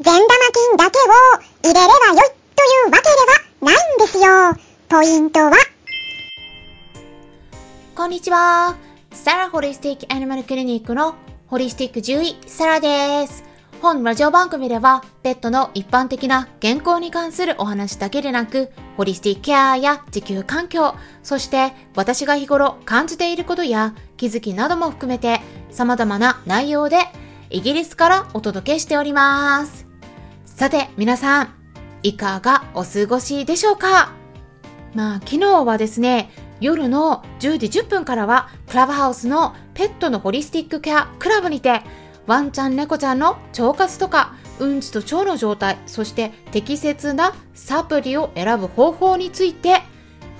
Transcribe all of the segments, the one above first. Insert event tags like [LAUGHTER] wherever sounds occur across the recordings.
善玉菌だけを入れればよいというわけではないんですよ。ポイントは、こんにちは。サラホリスティックアニマルクリニックのホリスティック獣医、サラです。本ラジオ番組では、ペットの一般的な健康に関するお話だけでなく、ホリスティックケアや地球環境、そして私が日頃感じていることや気づきなども含めて、様々な内容でイギリスからお届けしております。さて、皆さん、いかがお過ごしでしょうか？まあ、昨日はですね、夜の10時10分からは、クラブハウスのペットのホリスティックケアクラブにて、ワンちゃん猫ちゃんの腸活とか、うんちと腸の状態、そして適切なサプリを選ぶ方法について、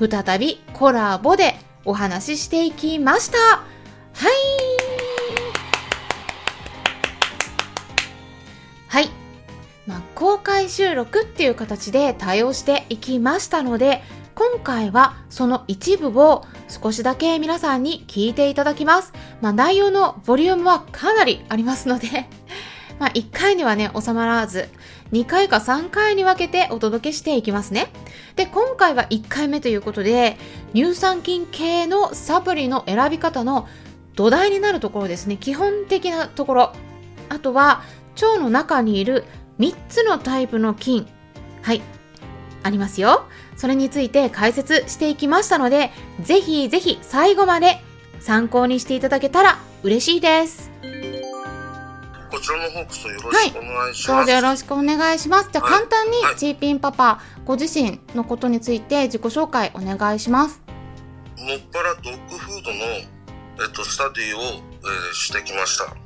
再びコラボでお話ししていきました。はい。はい。公開収録っていう形で対応していきましたので、今回はその一部を少しだけ皆さんに聞いていただきます。まあ、内容のボリュームはかなりありますので、[LAUGHS] まあ、1回にはね、収まらず、2回か3回に分けてお届けしていきますね。で、今回は1回目ということで、乳酸菌系のサプリの選び方の土台になるところですね。基本的なところ。あとは、腸の中にいる3つのタイプの菌。はい。ありますよ。それについて解説していきましたので、ぜひぜひ最後まで参考にしていただけたら嬉しいです。こちらの方こそよろしくお願いします。どうぞよろしくお願いします。じゃあはい簡単にはいチーピンパパご自身のことについて自己紹介お願いします。もっぱらドッグフードの、えっと、スタディを、えーしてきました。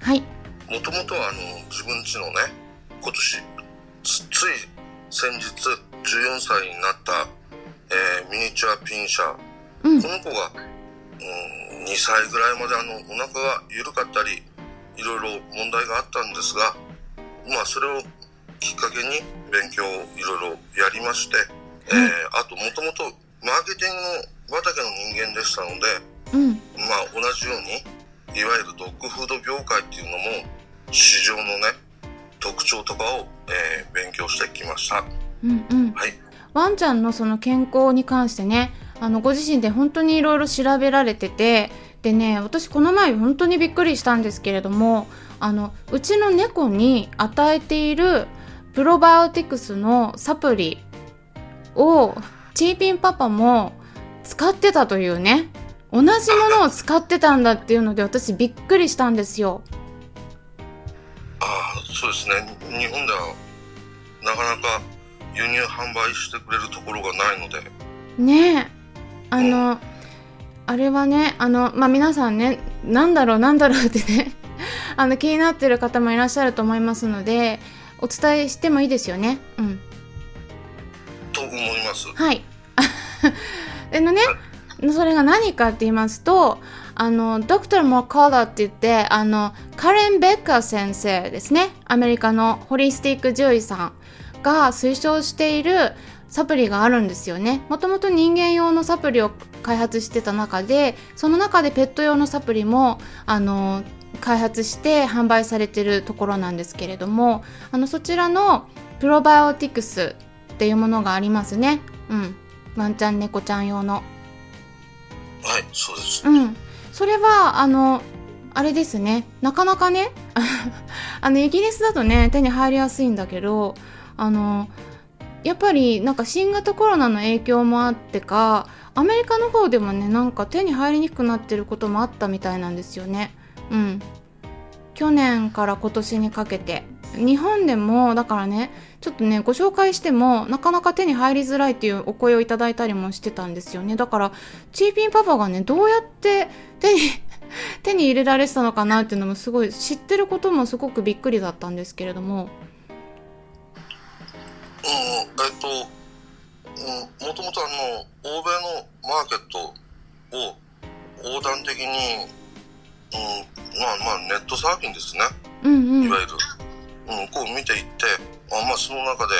はい。もともとはあの自分家のね、今年つつい先日14歳になった、えーミニチュアピンシャー。うんこ。の子が、うん、2歳ぐらいまであのお腹が緩かったり、いろいろ問題があったんですが、まあそれをきっかけに勉強をいろいろやりまして、えーあともともとマーケティング畑の人間でしたので、うん。まあ同じように、いわゆるドッグフード業界っていうのも市場のね、特徴とかを、えー勉強してきました。うんうん。はい。ワンちゃんのその健康に関してね、あの、ご自身で本当にいろいろ調べられてて、でね、私この前本当にびっくりしたんですけれども、あの、うちの猫に与えているプロバイオティクスのサプリを、チーピンパパも使ってたというね、同じものを使ってたんだっていうので私びっくりしたんですよ。ああ、そうですね。日本ではなかなか輸入販売してくれるところがないので、ねえ。あのあれはねあのまあ皆さんねなんだろうなんだろうってね [LAUGHS] あの気になってる方もいらっしゃると思いますのでお伝えしてもいいですよね。うん。と思います。はい。[LAUGHS] でのねそれが何かって言いますとあのドクター・モーカーラって言ってあのカレン・ベッカー先生ですね。アメリカのホリスティック獣医さんが推奨しているサプリがあるんですよね。もともと人間用のサプリを開発してた中でその中でペット用のサプリもあの開発して販売されてるところなんですけれどもあのそちらのプロバイオティクスっていうものがありますね。うん。ワンちゃん猫ちゃん用の。はい、そうです。うん。それは、あの、あれですね。なかなかね、[LAUGHS] あの、イギリスだとね、手に入りやすいんだけど、あの、やっぱりなんか新型コロナの影響もあってか、アメリカの方でもね、なんか手に入りにくくなってることもあったみたいなんですよね。うん。去年から今年にかけて。日本でも、だからね、ちょっとね、ご紹介しても、なかなか手に入りづらいっていうお声をいただいたりもしてたんですよね。だから、チーピンパパがね、どうやって手に、[LAUGHS] 手に入れられてたのかなっていうのもすごい、知ってることもすごくびっくりだったんですけれども。うん、えっと、うん、もともとあの、欧米のマーケットを横断的に、うん、まあまあネットサーフィンですね。うんうん。いわゆる、うん、こう見ていって、あまあその中で、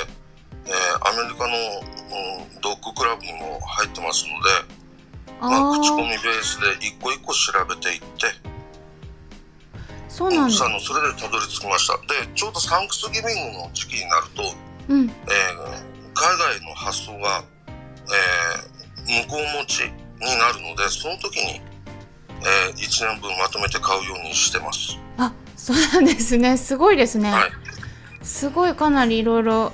えーアメリカの、うん、ドッグクラブにも入ってますので、まあ、口コミあベースで一個一個調べていって、そうなんだ。あのそれでたどり着きました。でちょうどサンクスギビングの時期になると、うん。えー海外の発送が、えー向こう持ちになるのでその時に、え1年分まとめて買うようにしてます。あそうなんですね。すごいですね、はい。すごいかなりいろいろ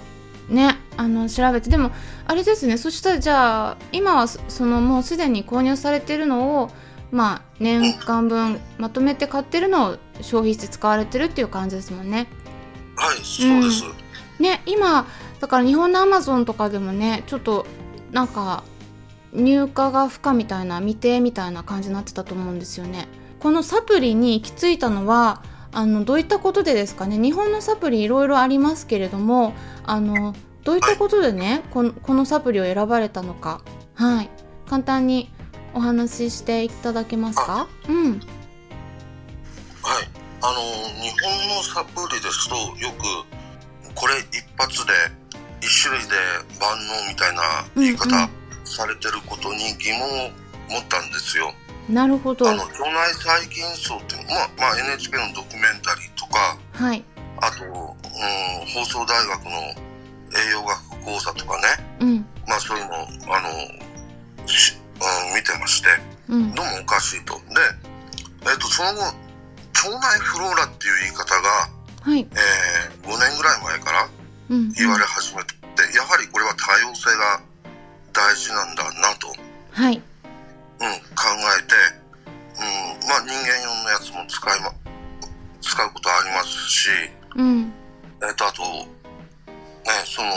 ねあの調べて。でもあれですね。そしたらじゃあ今はそそのもうすでに購入されてるのをまあ年間分まとめて買ってるのを消費して使われてるっていう感じですもんね。はいそうです、ね今だから日本のアマゾンとかでもねちょっとなんか入荷が不可みたいな未定みたいな感じになってたと思うんですよね。このサプリに行き着いたのはあのどういったことでですかね？日本のサプリいろいろありますけれどもあのどういったことでねこのこのサプリを選ばれたのか？はい。簡単にお話ししていただけますか？うん。はい。あの日本のサプリですとよくこれ一発で一種類で万能みたいな言いうん。方されてることに疑問を持ったんですよ、なるほど。あの腸内細菌層ってまあ、まあ、NHK のドキュメンタリーとかはい。あと、うん、放送大学の栄養学講座とかね。うん。まあそういうのあのし、うん、見てまして。うん。どうもおかしいと。で、えっとその後腸内フローラっていう言い方が、はい。えー5年ぐらい前からうん。言われ始めて、やはりこれは多様性が大事なんだなと、うん、はい考えて、うん、まあ人間用のやつも使いま使うことありますし、うん。えっとあとねその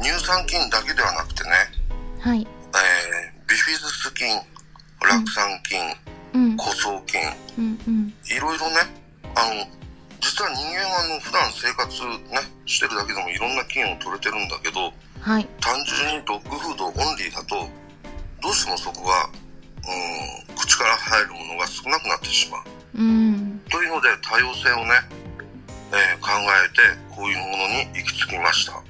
乳酸菌だけではなくてね、はい。えービフィズス菌酪酸菌うん。枯草菌うんうん。いろいろねあの実は人間はあの普段生活ねしてるだけでもいろんな菌を取れてるんだけどはい。単純にドッグフードオンリーだとどうしてもそこが、うん、口から入るものが少なくなってしまう。うん。というので多様性をね、えー考えてこういうものに行き着きました。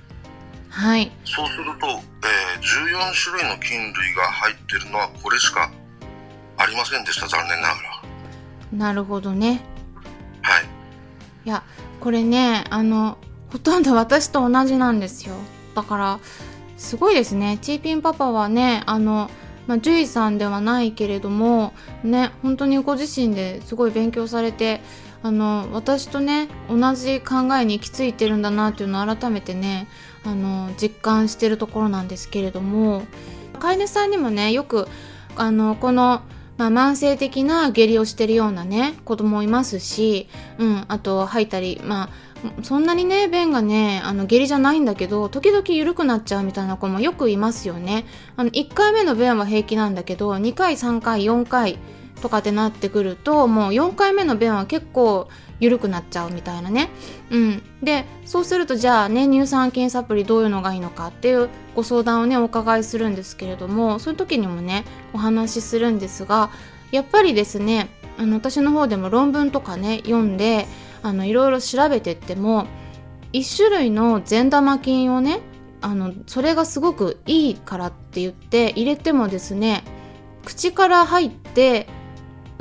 はい。そうすると、えー14種類の菌類が入ってるのはこれしかありませんでした残念ながら。なるほどね。はい。いやこれねあのほとんど私と同じなんですよ。だからすごいですね。チーピンパパはねあのまあ、獣医さんではないけれどもね本当にご自身ですごい勉強されてあの私とね同じ考えに行き着いてるんだなっていうのを改めてねあの実感してるところなんですけれども飼い主さんにもねよくあのこの、まあ、慢性的な下痢をしてるようなね子供もいますし、うん、あと吐いたりまあそんなにね便がねあの下痢じゃないんだけど時々緩くなっちゃうみたいな子もよくいますよね。あの1回目の便は平気なんだけど2回3回4回とかってなってくるともう4回目の便は結構緩くなっちゃうみたいなね。うん。でそうするとじゃあね乳酸菌サプリどういうのがいいのかっていうご相談をねお伺いするんですけれどもそういう時にもねお話しするんですがやっぱりですねあの私の方でも論文とかね読んでいろいろ調べてっても1種類の善玉菌をねあのそれがすごくいいからって言って入れてもですね口から入って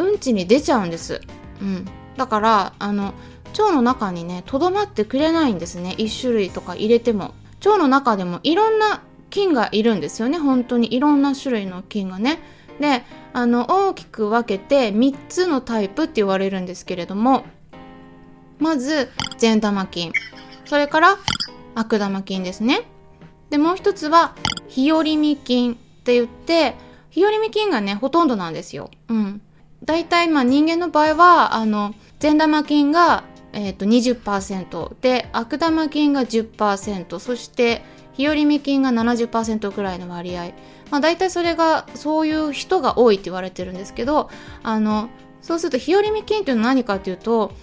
うんちに出ちゃうんです、うん、だからあの腸の中にねとどまってくれないんですね。1種類とか入れても。腸の中でもいろんな菌がいるんですよね。本当に。いろんな種類の菌がね。であの大きく分けて3つのタイプって言われるんですけれども。まず善玉菌。それから悪玉菌ですね。でもう一つは日和見菌って言って日和見菌がねほとんどなんですよ。うん。大体まあ人間の場合はあの善玉菌が、えー、と20%で悪玉菌が10%そして日和見菌が70%くらいの割合。まあ大体それがそういう人が多いって言われてるんですけどあのそうすると日和見菌っていうのは何かっていうと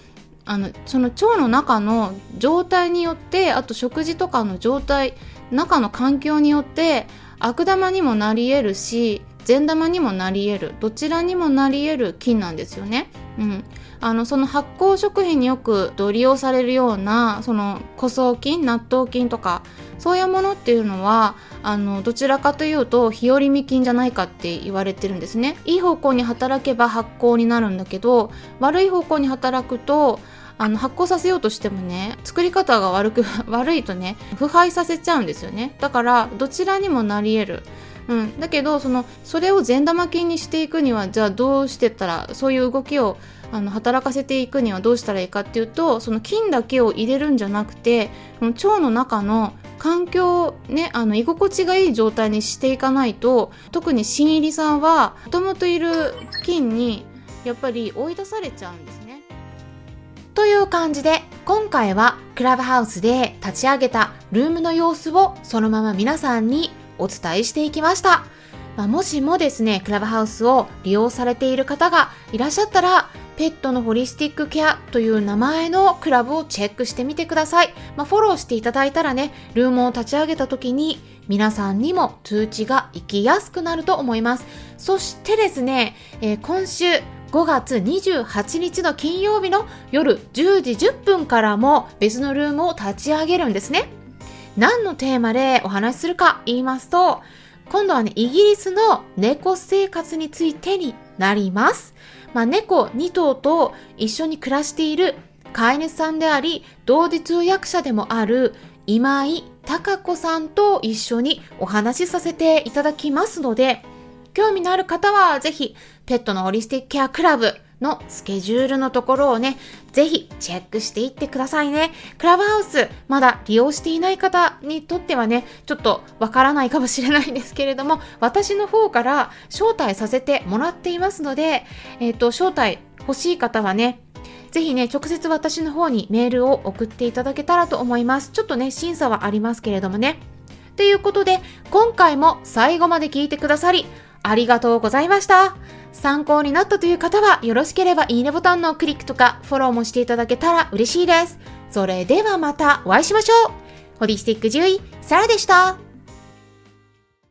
あのその腸の中の状態によってあと食事とかの状態中の環境によって悪玉にもなり得るし善玉にもなり得るどちらにもなり得る菌なんですよね。うん、あのその発酵食品によく利用されるようなその枯草菌納豆菌とかそういうものっていうのはあのどちらかというと日和見菌じゃないかって言われてるんですね。いい方向に働けば発酵になるんだけど悪い方向に働くとあの発酵させようとしてもね作り方が悪く [LAUGHS] 悪いとね腐敗させちゃうんですよね。だからどちらにもなり得る。うん、だけどそのそれを善玉菌にしていくにはじゃあどうしてったらそういう動きをあの働かせていくにはどうしたらいいかっていうとその菌だけを入れるんじゃなくて腸の中の環境ねあの居心地がいい状態にしていかないと特に新入りさんはもともといる菌にやっぱり追い出されちゃうんですね。という感じで今回はクラブハウスで立ち上げたルームの様子をそのまま皆さんにお伝えしていきました。まあ、もしもですね、クラブハウスを利用されている方がいらっしゃったら、ペットのホリスティックケアという名前のクラブをチェックしてみてください。まあ、フォローしていただいたらね、ルームを立ち上げた時に皆さんにも通知が行きやすくなると思います。そしてですね、えー、今週5月28日の金曜日の夜10時10分からも別のルームを立ち上げるんですね。何のテーマでお話しするか言いますと、今度はね、イギリスの猫生活についてになります。まあ、猫2頭と一緒に暮らしている飼い主さんであり、同時通訳者でもある今井貴子さんと一緒にお話しさせていただきますので、興味のある方はぜひ、ペットのホリスティックケアクラブのスケジュールのところをね、ぜひチェックしていってくださいね。クラブハウス、まだ利用していない方にとってはね、ちょっとわからないかもしれないんですけれども、私の方から招待させてもらっていますので、えっ、ー、と、招待欲しい方はね、ぜひね、直接私の方にメールを送っていただけたらと思います。ちょっとね、審査はありますけれどもね。ということで、今回も最後まで聞いてくださり、ありがとうございました。参考になったという方はよろしければいいねボタンのクリックとかフォローもしていただけたら嬉しいです。それではまたお会いしましょう。ホリスティック獣医、サラでした。